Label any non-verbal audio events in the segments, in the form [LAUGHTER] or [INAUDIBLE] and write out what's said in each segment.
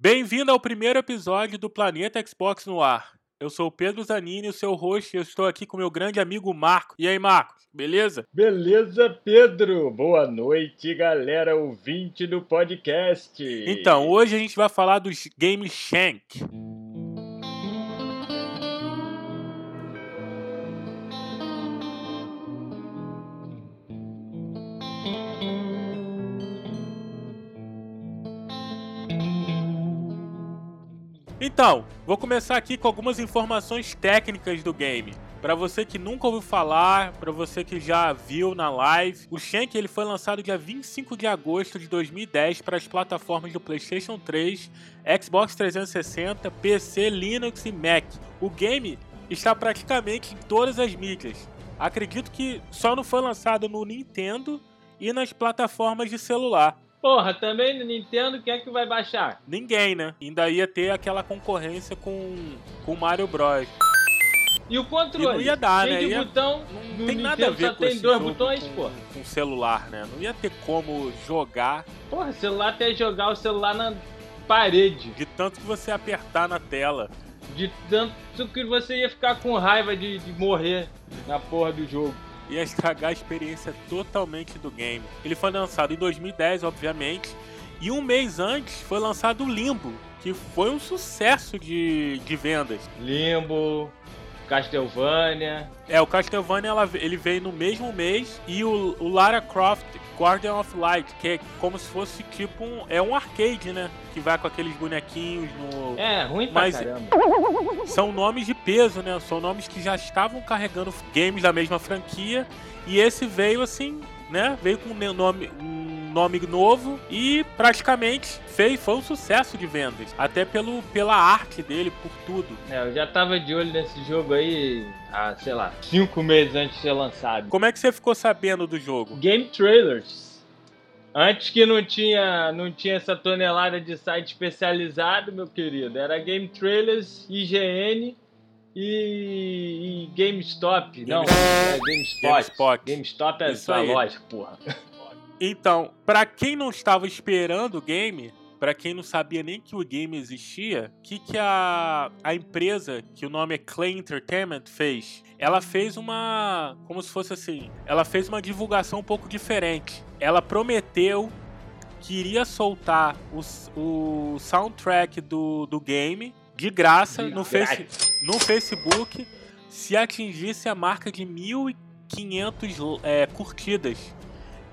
Bem-vindo ao primeiro episódio do Planeta Xbox no ar. Eu sou o Pedro Zanini, o seu host, e eu estou aqui com meu grande amigo Marco. E aí, Marcos, beleza? Beleza, Pedro. Boa noite, galera ouvinte do podcast. Então, hoje a gente vai falar dos Game Shank. Então, vou começar aqui com algumas informações técnicas do game. Para você que nunca ouviu falar, para você que já viu na live, o Shank ele foi lançado dia 25 de agosto de 2010 para as plataformas do PlayStation 3, Xbox 360, PC, Linux e Mac. O game está praticamente em todas as mídias. Acredito que só não foi lançado no Nintendo e nas plataformas de celular. Porra, também no Nintendo, quem é que vai baixar? Ninguém, né? Ainda ia ter aquela concorrência com o Mario Bros. E o controle? E não ia dar, né? de Ia- botão, Não tem Nintendo nada a ver só com tem dois botões, com, pô. com celular, né? Não ia ter como jogar Porra, celular até jogar o celular na parede. de tanto que você apertar na tela. De tanto que você ia ficar com raiva de, de morrer na porra do jogo. Ia estragar a experiência totalmente do game. Ele foi lançado em 2010, obviamente. E um mês antes foi lançado o Limbo, que foi um sucesso de, de vendas. Limbo, Castlevania. É, o Castlevania ela- ele veio no mesmo mês e o, o Lara Croft Guardian of Light, que é como se fosse tipo um. É um arcade, né? Que vai com aqueles bonequinhos no. É, ruim pra Mas- caramba. São nomes de peso, né? São nomes que já estavam carregando games da mesma franquia. E esse veio assim, né? Veio com um nome, um nome novo e praticamente fez, foi um sucesso de vendas. Até pelo, pela arte dele, por tudo. É, eu já tava de olho nesse jogo aí há, sei lá, cinco meses antes de ser lançado. Como é que você ficou sabendo do jogo? Game Trailers. Antes que não tinha, não tinha essa tonelada de site especializado, meu querido. Era Game Trailers, IGN e, e GameStop. Não, é GameSpot. GameSpot. GameStop é Isso sua aí. loja, porra. Então, pra quem não estava esperando o game, pra quem não sabia nem que o game existia, o que, que a, a empresa, que o nome é Clay Entertainment, fez? Ela fez uma. Como se fosse assim. Ela fez uma divulgação um pouco diferente. Ela prometeu que iria soltar o, o soundtrack do, do game de graça no, face, no Facebook se atingisse a marca de 1.500 é, curtidas.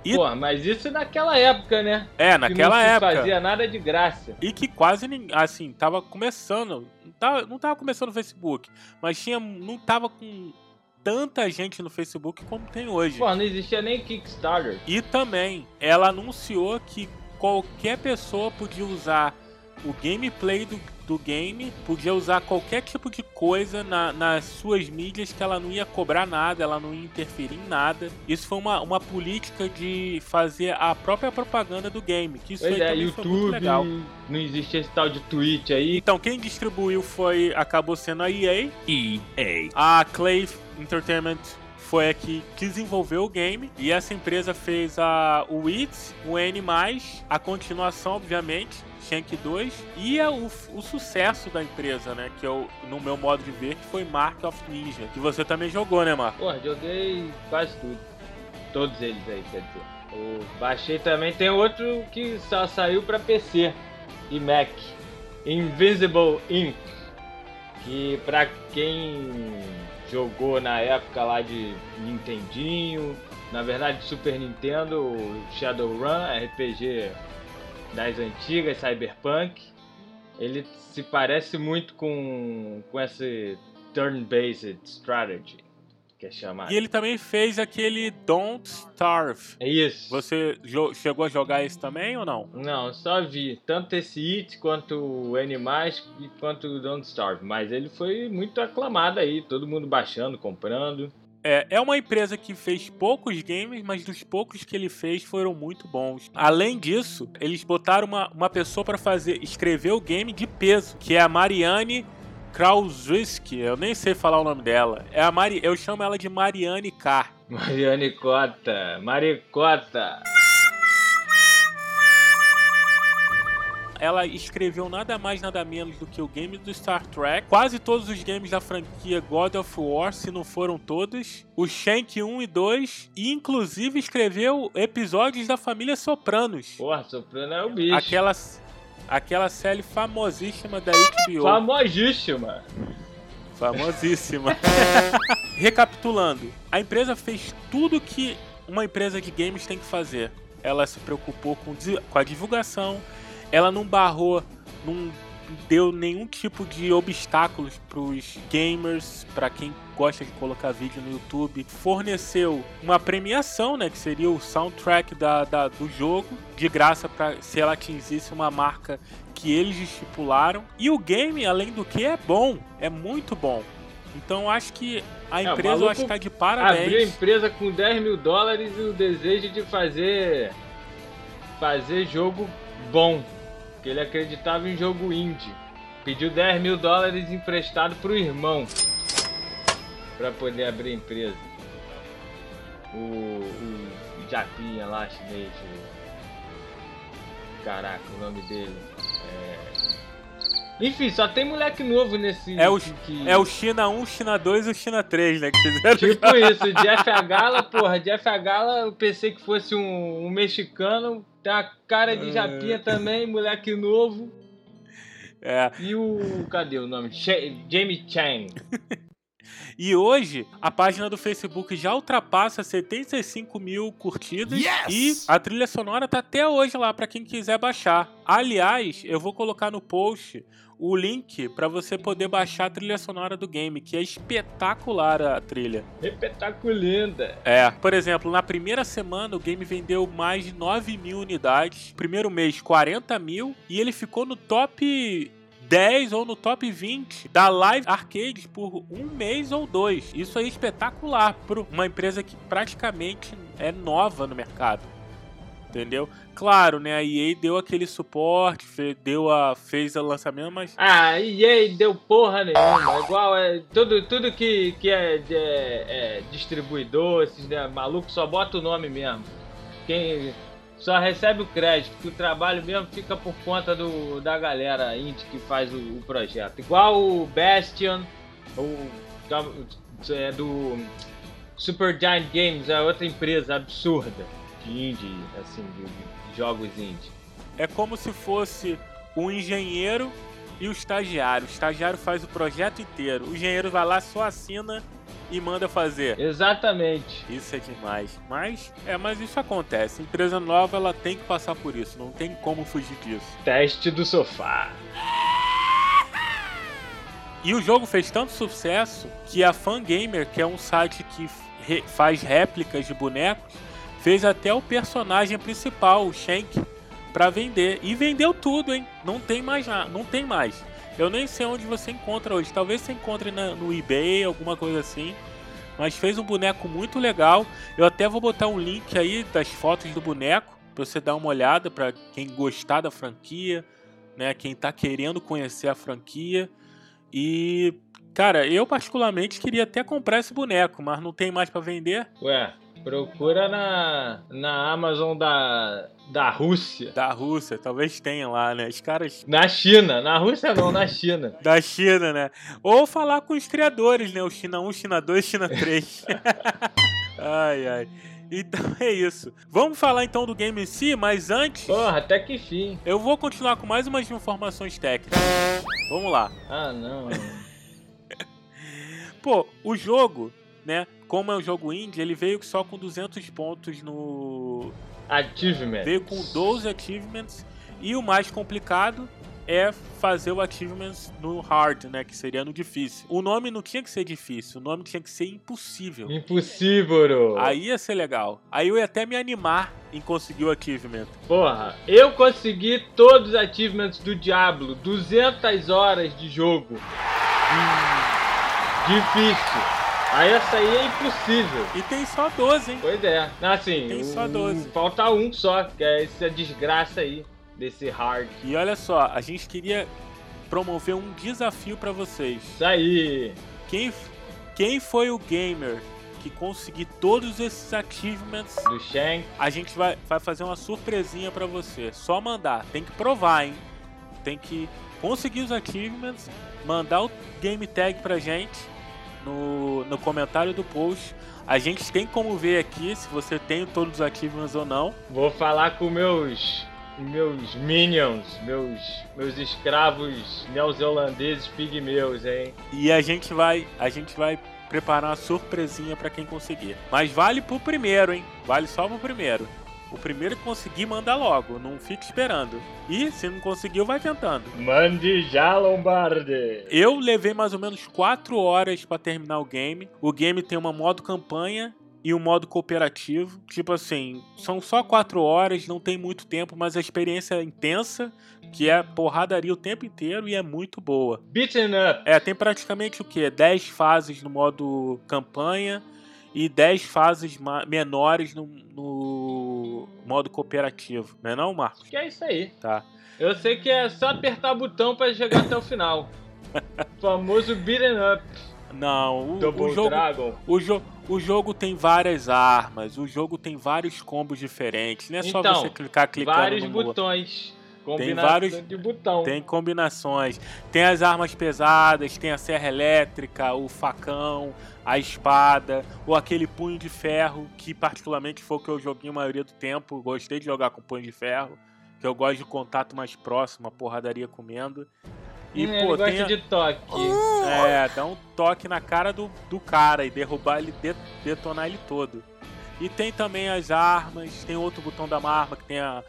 E- Porra, mas isso naquela época, né? É, Que naquela não se época. fazia nada de graça. E que quase ninguém, assim, tava começando. Não tava, não tava começando no Facebook, mas tinha, não tava com tanta gente no Facebook como tem hoje. Não existia nem Kickstarter. E também, ela anunciou que qualquer pessoa podia usar o gameplay do, do game, podia usar qualquer tipo de coisa na- nas suas mídias que ela não ia cobrar nada, ela não ia interferir em nada. Isso foi uma, uma política de fazer a própria propaganda do game, que isso Pois aí é, também foi muito YouTube, legal. não existia esse tal de Twitch aí. Então, quem distribuiu foi acabou sendo a EA. EA. A Clay Entertainment foi a que desenvolveu o game. E essa empresa fez a, o It, o N, a continuação, obviamente. Shank 2 e é o, o sucesso da empresa, né? Que eu, no meu modo de ver, foi Mark of Ninja. Que você também jogou, né, Marco? Porra, joguei quase tudo. Todos eles aí, quer dizer. O baixei também. Tem outro que só saiu pra PC e Mac. Invisible Ink. Que pra quem jogou na época lá de Nintendinho, na verdade Super Nintendo, Shadowrun, RPG das antigas, Cyberpunk. Ele se parece muito com, com esse turn-based strategy, que é chamado. E ele também fez aquele Don't Starve. É isso. Você chegou a jogar esse também ou não? Não, só vi tanto esse It quanto o Animais e quanto o Don't Starve, mas ele foi muito aclamado aí, todo mundo baixando, comprando. É, é uma empresa que fez poucos games, mas dos poucos que ele fez foram muito bons. Além disso, eles botaram uma, uma pessoa para fazer escrever o game de peso, que é a Mariane Krauswiski. Eu nem sei falar o nome dela. É a Mari, eu chamo ela de Mariane K. Mariane Cota, Maricota. ela escreveu nada mais nada menos do que o game do Star Trek, quase todos os games da franquia God of War, se não foram todos, o Shank 1 e 2, e inclusive escreveu episódios da família Sopranos. Porra, Soprano é o bicho. Aquela, aquela série famosíssima da HBO. Famosíssima. Famosíssima. [LAUGHS] Recapitulando, a empresa fez tudo que uma empresa de games tem que fazer. Ela se preocupou com, com a divulgação, ela não barrou, não deu nenhum tipo de obstáculos para os gamers, para quem gosta de colocar vídeo no YouTube. Forneceu uma premiação, né, que seria o soundtrack da, da do jogo, de graça para se ela atingisse uma marca que eles estipularam. E o game, além do que, é bom, é muito bom. Então acho que a É, empresa acho que tá de parabéns. Abriu a empresa com 10 mil dólares e o desejo de fazer. fazer jogo bom. Porque ele acreditava em jogo indie. Pediu 10 mil dólares emprestado pro irmão. Pra poder abrir empresa. O. o Japinha lá, chinês. o- Caraca, o nome dele. É... Enfim, só tem moleque novo nesse. É o, que- é o China 1, China 2 e o China 3, né? Que fizeram. Tipo isso, o Jeff Agala, porra, Jeff Agala, eu pensei que fosse um, um mexicano, tem a cara de japinha também, moleque novo. É. E o. cadê o nome? Che- Jamie Chang. [LAUGHS] E hoje, a página do Facebook já ultrapassa 75 mil curtidas. E a trilha sonora tá até hoje lá para quem quiser baixar. Aliás, eu vou colocar no post o link para você poder baixar a trilha sonora do game, que é espetacular a trilha. Espetaculinda. É, por exemplo, na primeira semana o game vendeu mais de 9 mil unidades. Primeiro mês, 40 mil. E ele ficou no top 10 ou no top 20 da Live Arcade por um mês ou dois. Isso é espetacular para uma empresa que praticamente é nova no mercado. Entendeu? Claro, né? A EA deu aquele suporte, deu a, fez o lançamento, mas Ah, EA deu porra nenhuma. Igual é. Tudo, tudo que, que é, de- é distribuidor, esses né, malucos só bota o nome mesmo. Quem só recebe o crédito, que o trabalho mesmo fica por conta do, da galera indie que faz o, o projeto. Igual o Bastion, o é do Super Giant Games, é outra empresa absurda de indie, assim, de, de jogos indie. É como se fosse o engenheiro e o estagiário. O estagiário faz o projeto inteiro. O engenheiro vai lá, só assina e manda fazer. Exatamente. Isso é demais. Mas, é, mas isso acontece. Empresa nova, ela tem que passar por isso. Não tem como fugir disso. Teste do sofá. E o jogo fez tanto sucesso que a Fangamer, que é um site que faz réplicas de bonecos, fez até o personagem principal, o Shank, pra vender. E vendeu tudo, hein? Não tem mais nada, não tem mais. Eu nem sei onde você encontra hoje. Talvez você encontre na- no eBay, alguma coisa assim. Mas fez um boneco muito legal. Eu até vou botar um link aí das fotos do boneco pra você dar uma olhada pra quem gostar da franquia, né? Quem tá querendo conhecer a franquia. E, cara, eu particularmente queria até comprar esse boneco, mas não tem mais pra vender. Ué, procura na, na Amazon da, da Rússia. Da Rússia, talvez tenha lá, né? Os caras Na China. Na Rússia não, na China. [LAUGHS] da China, né? Ou falar com os criadores, né? O China 1, China 2, China 3. [LAUGHS] ai, ai. Então é isso. Vamos falar então do game em si, mas antes Porra, até que fim. eu vou continuar com mais umas informações técnicas. Vamos lá. Ah, não. [LAUGHS] Pô, o jogo, né? Como é um jogo indie, ele veio só com 200 pontos no, Achievement. Veio com 12 achievements e o mais complicado é fazer o achievements no hard, né, que seria no difícil. O nome não tinha que ser difícil, o nome tinha que ser impossível. Impossível. Aí ia ser legal. Aí eu ia até me animar em conseguir o achievement. Porra, eu consegui todos os achievements do Diablo. 200 horas de jogo. Hum, difícil. Aí essa aí é impossível. E tem só 12, hein? Pois é. Assim, Tem só o- 12. falta um só, que é essa desgraça aí. Desse hard. E olha só, a gente queria promover um desafio pra vocês. Isso aí. Quem, quem foi o gamer que conseguir todos esses achievements Do Shank. a gente vai, vai fazer uma surpresinha pra você. Só mandar. Tem que provar, hein? tem que conseguir os achievements, mandar o game tag pra gente no, no comentário do post. A gente tem como ver aqui se você tem todos os achievements ou não. Vou falar com meus meus minions, meus meus escravos neozelandeses pigmeus, hein? E a gente vai, a gente vai preparar uma surpresinha para quem conseguir. Mas vale pro primeiro, hein? Vale só pro primeiro. O primeiro que conseguir, manda logo. Não fique esperando. E se não conseguiu, vai tentando. Mande já, Lombardi! Eu levei mais ou menos 4 horas para terminar o game. O game tem uma modo campanha e um modo cooperativo. Tipo assim, são só 4 horas, não tem muito tempo, mas a experiência é intensa, que é porradaria o tempo inteiro e é muito boa. Beaten up! É, tem praticamente o que? 10 fases no modo campanha e 10 fases menores no, no, modo cooperativo. Não é não, Marcos? Que é isso aí. Tá. Eu sei que é só apertar o botão para chegar até o final. o [LAUGHS] famoso beaten up. Não, o, Double o jogo, Dragon. o, jo o jogo tem várias armas, o jogo tem vários combos diferentes. Não é só Então, você clicar clicando Vários no botões. Combinação vários- de botão. Tem combinações. Tem as armas pesadas, tem a serra elétrica, o facão, a espada, ou aquele punho de ferro, que particularmente foi o que eu joguei a maioria do tempo. Gostei de jogar com punho de ferro, que eu gosto de contato mais próximo, a porradaria comendo. E, Hum, pô, gosta tem de toque. É, dá um toque na cara do, do cara e derrubar ele, de- detonar ele todo. E tem também as armas, tem outro botão da arma que tem, a,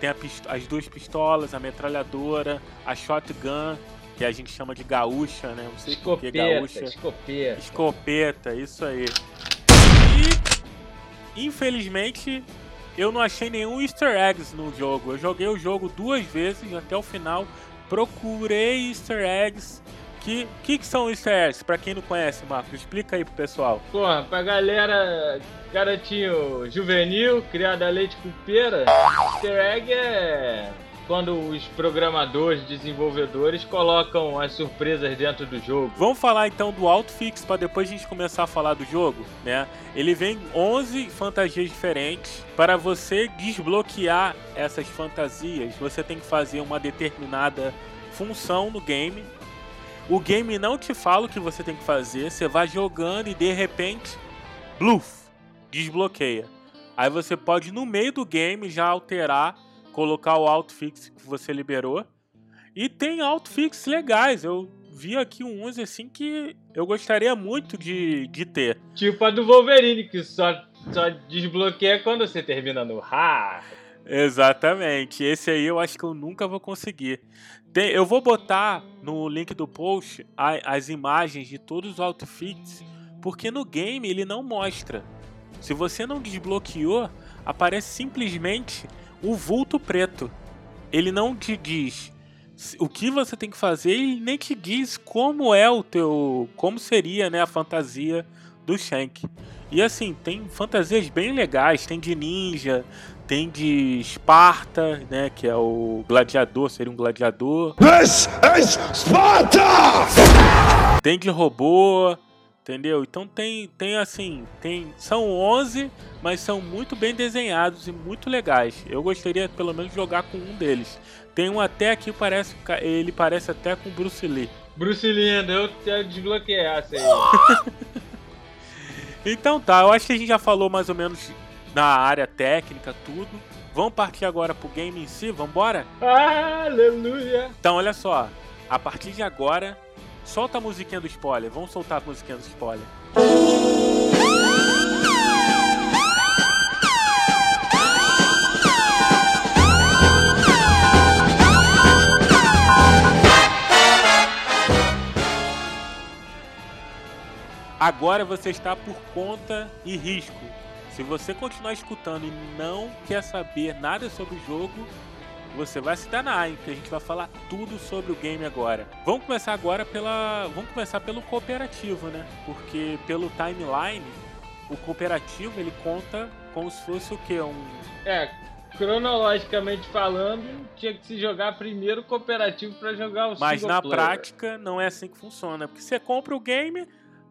tem as duas pistolas, a metralhadora, a shotgun, que a gente chama de gaúcha, né? Não sei por que Escopeta, gaúcha. escopeta. Escopeta, isso aí. E, infelizmente, eu não achei nenhum easter eggs no jogo. Eu joguei o jogo duas vezes até o final. Procurei easter eggs. Que que, que são easter eggs? Pra quem não conhece, Marcos, explica aí pro pessoal. Porra, pra galera, garotinho juvenil, criado a leite com pera, easter egg é quando os programadores, desenvolvedores colocam as surpresas dentro do jogo. Vamos falar então do Outfix para depois a gente começar a falar do jogo, né? Ele vem 11 fantasias diferentes. Para você desbloquear essas fantasias, você tem que fazer uma determinada função no game. O game não te fala o que você tem que fazer, você vai jogando e de repente, bluff, desbloqueia. Aí você pode no meio do game já alterar, colocar o outfix que você liberou. E tem outfits legais. Eu vi aqui uns assim que eu gostaria muito de, de ter. Tipo a do Wolverine, que só, só desbloqueia quando você termina no Ha. Exatamente. Esse aí eu acho que eu nunca vou conseguir. Tem- eu vou botar no link do post a- as imagens de todos os outfits, porque no game ele não mostra. Se você não desbloqueou, aparece simplesmente o vulto preto. Ele não te diz o que você tem que fazer e nem te diz como é o teu, como seria, né, a fantasia do Shank. E assim, tem fantasias bem legais, tem de ninja, tem de Esparta, né, que é o gladiador, seria um gladiador. This is Sparta! Tem de robô, entendeu? Então tem, tem assim, tem são 11, mas são muito bem desenhados e muito legais. Eu gostaria pelo menos de jogar com um deles. Tem um até que parece, ele parece até com Bruce Lee. Bruce Lee, eu quero desbloquear essa aí. [LAUGHS] Então tá, eu acho que a gente já falou mais ou menos na área técnica, tudo. Vamos partir agora pro game em si, vambora? Aleluia! Então olha só, a partir de agora, solta a musiquinha do spoiler. Vamos soltar a musiquinha do spoiler. Agora você está por conta e risco. Se você continuar escutando e não quer saber nada sobre o jogo, você vai se danar, hein? Porque a gente vai falar tudo sobre o game agora. Vamos começar agora pela. Vamos começar pelo cooperativo, né? Porque pelo timeline, o cooperativo ele conta como se fosse o quê? Um. É, cronologicamente falando, tinha que se jogar primeiro cooperativo pra jogar o Mas na player. prática não é assim que funciona. Porque você compra o game,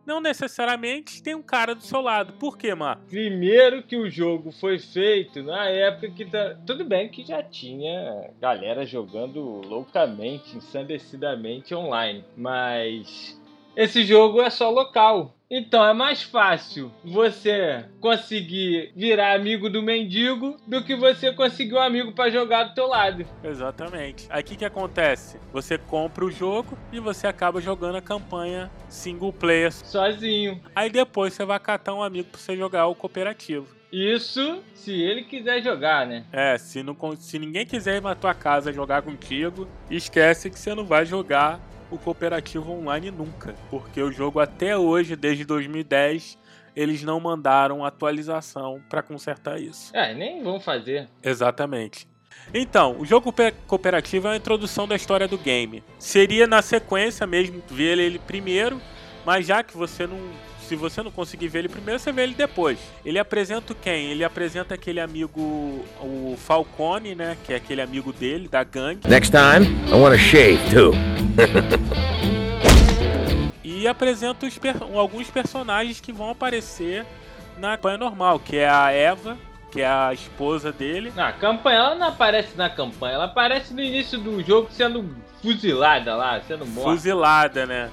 não necessariamente tem um cara do seu lado. Por quê, Mar? Primeiro que o jogo foi feito na época que tá... tudo bem que já tinha galera jogando loucamente, ensandecidamente online, mas esse jogo é só local. Então é mais fácil você conseguir virar amigo do mendigo do que você conseguir um amigo para jogar do teu lado. Exatamente. Aí o que, que acontece? Você compra o jogo e você acaba jogando a campanha single player. Sozinho. Aí depois você vai catar um amigo para você jogar o cooperativo. Isso se ele quiser jogar, né? É, se, não, se ninguém quiser ir na tua casa jogar contigo, esquece que você não vai jogar o cooperativo online nunca, porque o jogo até hoje, desde 2010, eles não mandaram atualização para consertar isso. É, nem vão fazer. Exatamente. Então, o jogo cooperativo é a introdução da história do game. Seria na sequência mesmo ver ele primeiro, mas já que você não se você não conseguir ver ele primeiro, você vê ele depois. Ele apresenta quem? Ele apresenta aquele amigo, o Falcone, né? Que é aquele amigo dele, da gangue. Next time, I want to shave too. e apresenta per alguns personagens que vão aparecer na campanha normal, que é a Eva, que é a esposa dele. Na campanha, ela não aparece na campanha, ela aparece no início do jogo sendo fuzilada lá, sendo morta. Fuzilada, né?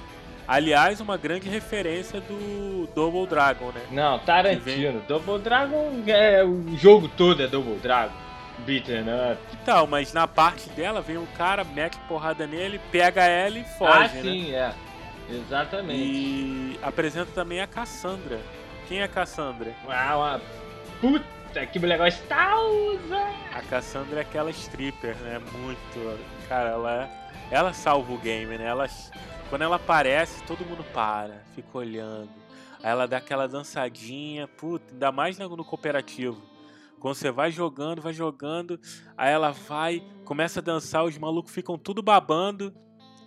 Aliás, uma grande referência do Double Dragon, né? Não, Tarantino. Double Dragon é o jogo todo é Double Dragon. Beaten up. Então, mas na parte dela vem um cara, mete porrada nele, pega ela e foge, ah, sim, né? é. Exatamente. E apresenta também a Cassandra. Quem é a Cassandra? Ah, uma puta que mulher gostosa! A Cassandra é aquela stripper, né? Muito. Cara, ela, ela salva o game, né? Ela quando ela aparece, todo mundo para, fica olhando. Aí ela dá aquela dançadinha, puta, ainda mais no cooperativo. Quando você vai jogando, vai jogando, aí ela vai, começa a dançar, os malucos ficam tudo babando.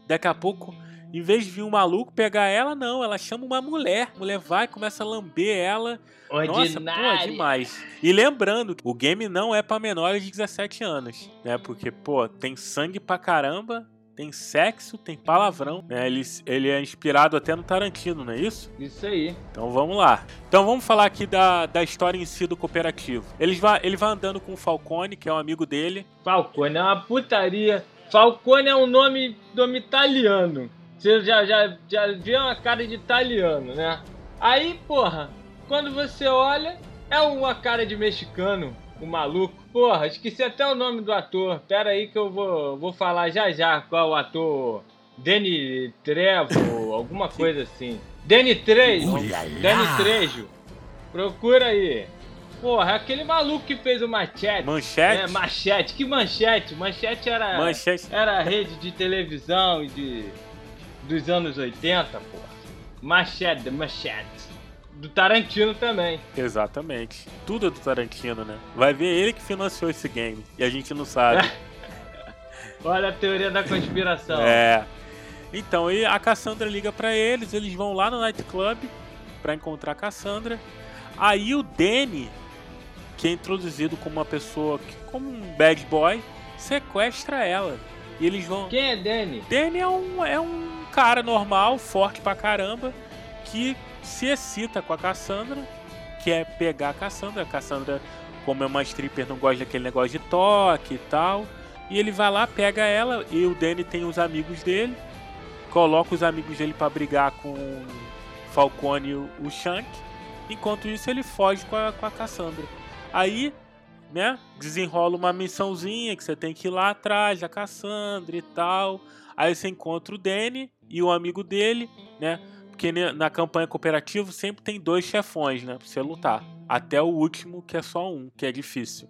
Daqui a pouco, em vez de vir um maluco pegar ela, não, ela chama uma mulher. A mulher vai, começa a lamber ela. Ordinária. Nossa, pô, demais. E lembrando, o game não é para menores de 17 anos, né? Porque, pô, tem sangue pra caramba, tem sexo, tem palavrão, né? Ele, ele é inspirado até no Tarantino, não é isso? Isso aí. Então vamos lá. Então vamos falar aqui da, da história em si do cooperativo. Ele vai, ele vai andando com o Falcone, que é um amigo dele. Falcone é uma putaria. Falcone é um nome, nome italiano. Você já, já, já vê uma cara de italiano, né? Aí, porra, quando você olha, é uma cara de mexicano o maluco. Porra, esqueci até o nome do ator. Pera aí que eu vou, vou falar já já qual o ator. Danny Trevo, [LAUGHS] alguma coisa assim. Danny Trejo. Danny Trejo. Procura aí. Porra, aquele maluco que fez o Machete. Manchete? É, Machete. Que Manchete? Manchete era. Manchete. Era rede de televisão de, dos anos 80, porra. Machete, Machete do Tarantino também. Exatamente. Tudo é do Tarantino, né? Vai ver ele que financiou esse game. E a gente não sabe. [LAUGHS] Olha a teoria da conspiração. É. Então, e a Cassandra liga para eles, eles vão lá no nightclub para encontrar a Cassandra. Aí o Danny, que é introduzido como uma pessoa, como um bad boy, sequestra ela. E eles vão. Quem é Danny? Danny é um, é um cara normal, forte pra caramba, que se excita com a Cassandra, quer pegar a Cassandra. A Cassandra, como é uma stripper, não gosta daquele negócio de toque e tal. E ele vai lá, pega ela, e o Danny tem os amigos dele, coloca os amigos dele para brigar com Falcone e o Shank. Enquanto isso, ele foge com a, com a Cassandra. Aí, né, desenrola uma missãozinha que você tem que ir lá atrás da Cassandra e tal. Aí você encontra o Danny e o amigo dele, né? Porque na campanha cooperativa sempre tem dois chefões, né? Pra você lutar. Até o último, que é só um, que é difícil.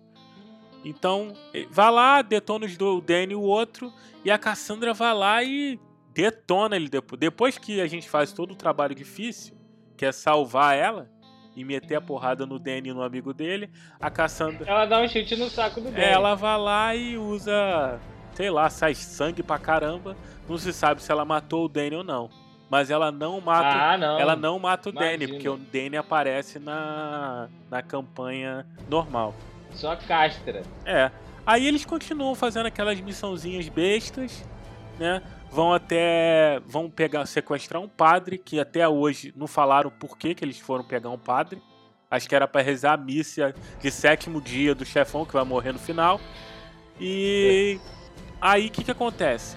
Então, vai lá, detona os do Danny e o outro, e a Cassandra vai lá e detona ele depois. Depois que a gente faz todo o trabalho difícil, que é salvar ela e meter a porrada no Danny e no amigo dele, a Cassandra. Ela dá um chute no saco do Danny. Ela vai lá e usa, sei lá, sai sangue pra caramba. Não se sabe se ela matou o Danny ou não mas ela não mata, ah, não. ela não mata o Imagina. Danny, porque o Danny aparece na, na campanha normal. Só castra. É. Aí eles continuam fazendo aquelas missãozinhas bestas, né? vão até. vão pegar, sequestrar um padre, que até hoje não falaram por que, que eles foram pegar um padre. Acho que era para rezar a missa de sétimo dia do chefão que vai morrer no final. E aí o que, que acontece?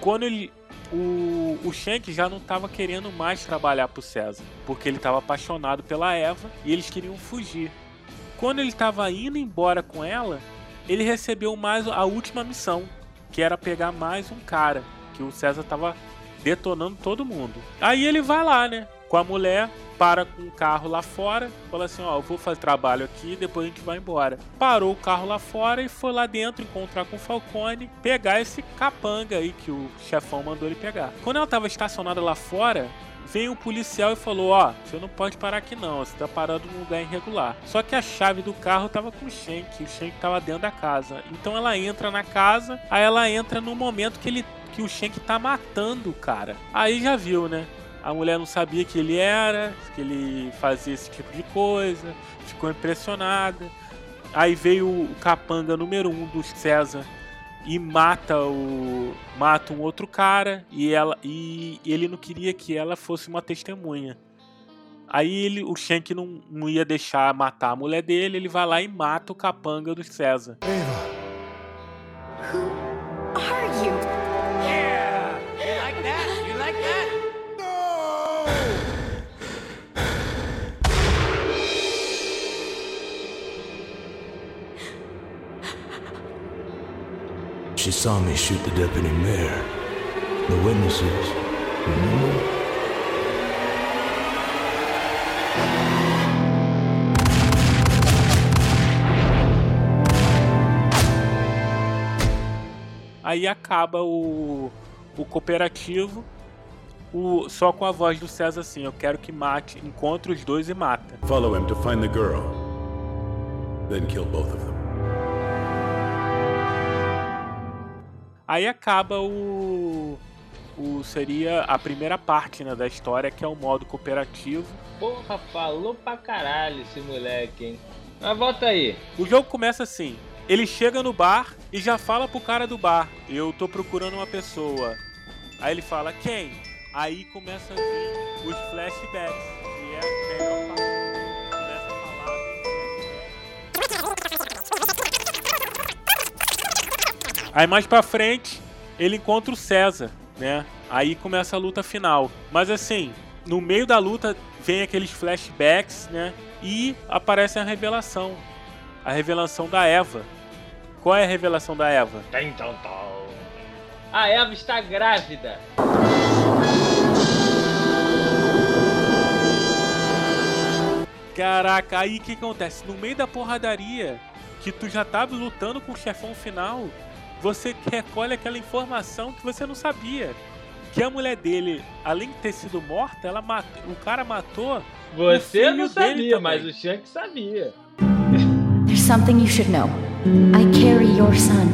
Quando ele. O, o Shank já não estava querendo mais trabalhar pro César, porque ele estava apaixonado pela Eva e eles queriam fugir. Quando ele estava indo embora com ela, ele recebeu mais a última missão, que era pegar mais um cara, que o César estava detonando todo mundo. Aí ele vai lá, né, com a mulher, para com o carro lá fora, fala assim, ó, eu vou fazer trabalho aqui, depois a gente vai embora. Parou o carro lá fora e foi lá dentro encontrar com o Falcone, pegar esse capanga aí que o chefão mandou ele pegar. Quando ela estava estacionada lá fora, veio um policial e falou: Ó, oh, você não pode parar aqui não, você tá parando num lugar irregular. Só que a chave do carro tava com o Shank, o Shank tava dentro da casa. Então ela entra na casa, aí ela entra no momento que ele que o Shank tá matando o cara. Aí já viu, né? A mulher não sabia que ele era, que ele fazia esse tipo de coisa, ficou impressionada. Aí veio o capanga número um do César e mata o mata um outro cara e ela e ele não queria que ela fosse uma testemunha. Aí ele, o Shank não, não ia deixar matar a mulher dele, ele vai lá e mata o capanga do César. Ava. She saw me shoot the deputy mayor. The witnesses, remember? Aí acaba o, o cooperativo o, só com a voz do César assim: Eu quero que mate, encontre os dois e mata. Follow him to find the girl. Then kill both of them. Aí acaba o. o seria a primeira parte né, da história, que é o modo cooperativo. Porra, falou pra caralho esse moleque, hein? Mas volta aí. O jogo começa assim: ele chega no bar e já fala pro cara do bar: Eu tô procurando uma pessoa. Aí ele fala: Quem? Aí começa a vir os flashbacks, que é a melhor parte. Aí mais pra frente, ele encontra o César, né? Aí começa a luta final. Mas assim, no meio da luta vem aqueles flashbacks, né? E aparece a revelação. A revelação da Eva. Qual é a revelação da Eva? Então, então. A Eva está grávida. Caraca, aí o que acontece? No meio da porradaria, que tu já tava lutando com o chefão final, você recolhe aquela informação que você não sabia. Que a mulher dele, além de ter sido morta, ela matou, o cara matou. Você o filho não sabia, mas o Shank sabia. There's something you should know. I carry your son.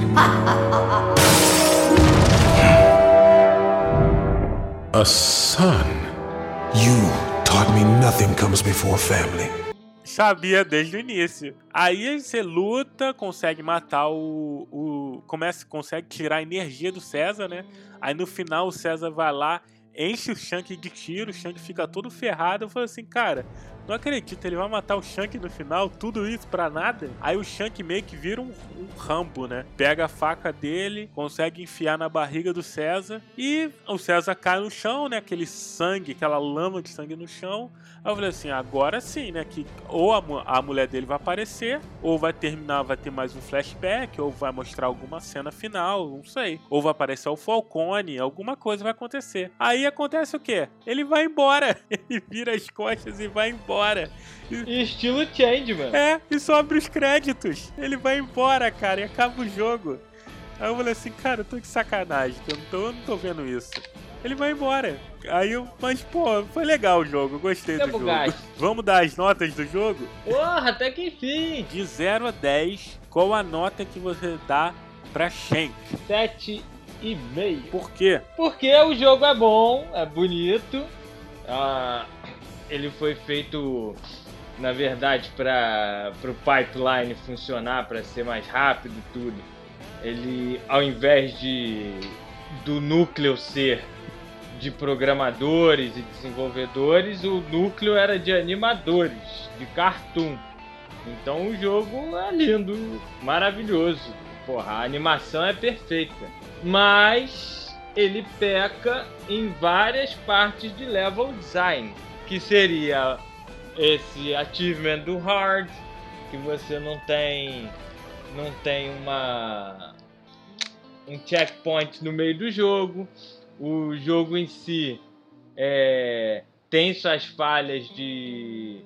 A son. You taught me nothing comes before family. Sabia desde o início. Aí você luta, consegue matar o. o começa, consegue tirar a energia do César, né? Aí no final o César vai lá, enche o Shank de tiro, o Shank fica todo ferrado. Eu falo assim, cara, não acredito, ele vai matar o Shank no final, tudo isso pra nada? Aí o Shank meio que vira um, um rambo, né? Pega a faca dele, consegue enfiar na barriga do César e o César cai no chão, né? Aquele sangue, aquela lama de sangue no chão. Aí eu falei assim, agora sim, né? Que ou a, a mulher dele vai aparecer, ou vai terminar, vai ter mais um flashback, ou vai mostrar alguma cena final, não sei. Ou vai aparecer o Falcone, alguma coisa vai acontecer. Aí acontece o quê? Ele vai embora. [LAUGHS] Ele vira as costas e vai embora. Estilo Changeman. É, e sobe os créditos. Ele vai embora, cara, e acaba o jogo. Aí eu falei assim, cara, eu tô de sacanagem, que eu não tô, eu não tô vendo isso. Ele vai embora. Aí eu, mas pô, foi legal o jogo, eu gostei do Tempo jogo. gasto. Vamos dar as notas do jogo? Porra, até que enfim. De 0 a 10, qual a nota que você dá pra Shank? Sete e meio. Por quê? Porque o jogo é bom, é bonito. Ah, ele foi feito, na verdade, para o pipeline funcionar, para ser mais rápido e tudo. Ele, ao invés de do núcleo ser de programadores e desenvolvedores, o núcleo era de animadores, de cartoon. Então o jogo é lindo, maravilhoso. Porra, a animação é perfeita. Mas ele peca em várias partes de level design, que seria esse achievement do hard, que você não tem não tem uma um checkpoint no meio do jogo. O jogo em si é, tem suas falhas de,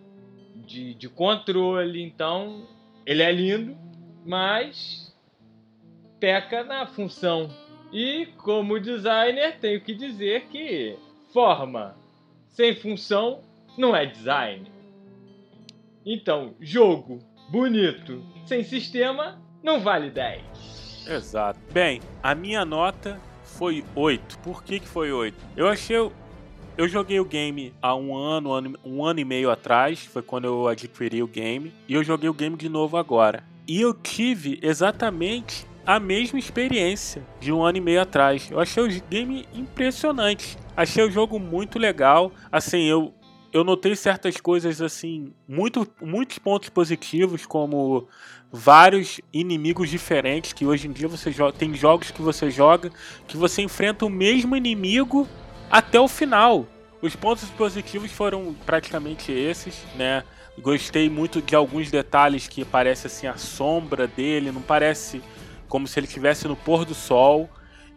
de, de controle, então ele é lindo, mas peca na função. E como designer, tenho que dizer que forma sem função não é design. Então, jogo bonito sem sistema não vale 10. Exato. Bem, a minha nota foi 8. Por que, que foi 8? Eu achei. Eu joguei o game há um ano, um ano e meio atrás, foi quando eu adquiri o game, e eu joguei o game de novo agora. E eu tive exatamente a mesma experiência de um ano e meio atrás. Eu achei o game impressionante. Achei o jogo muito legal. Assim, eu eu notei certas coisas assim, muito, muitos pontos positivos, como vários inimigos diferentes que hoje em dia você joga, tem jogos que você joga que você enfrenta o mesmo inimigo até o final. Os pontos positivos foram praticamente esses, né? Gostei muito de alguns detalhes que parece assim a sombra dele, não parece como se ele estivesse no pôr do sol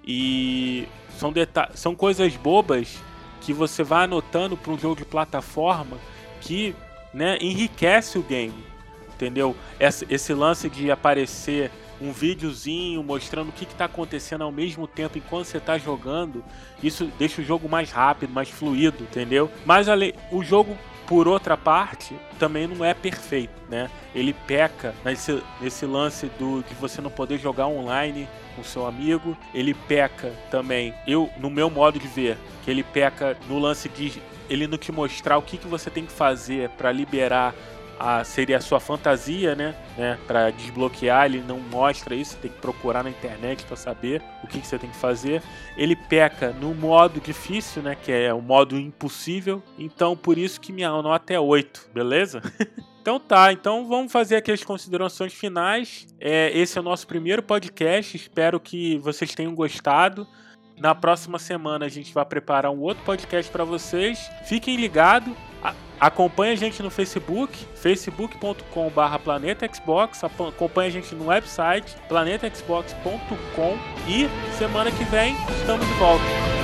e são são coisas bobas que você vai anotando para um jogo de plataforma que né, enriquece o game, entendeu? Esse, esse lance de aparecer um videozinho mostrando o que está acontecendo ao mesmo tempo enquanto você está jogando, isso deixa o jogo mais rápido, mais fluido, entendeu? Mas o jogo, por outra parte, também não é perfeito, né? Ele peca nesse, nesse lance do, de você não poder jogar online com seu amigo. Ele peca também, eu no meu modo de ver, que ele peca no lance de ele não te mostrar o que, que você tem que fazer para liberar a, seria a sua fantasia, né? né? Para desbloquear, ele não mostra isso, tem que procurar na internet para saber o que, que, você tem que fazer. Ele peca no modo difícil, né? Que é o modo impossível. Então, por isso que minha nota é 8, beleza? [LAUGHS] Então tá, então vamos fazer aqui as considerações finais. É, esse é o nosso primeiro podcast, espero que vocês tenham gostado. Na próxima semana a gente vai preparar um outro podcast para vocês. Fiquem ligados. Acompanhe a gente no Facebook, facebook.com.br planetaxbox. Acompanhe a gente no website planetaxbox.com. E semana que vem estamos de volta.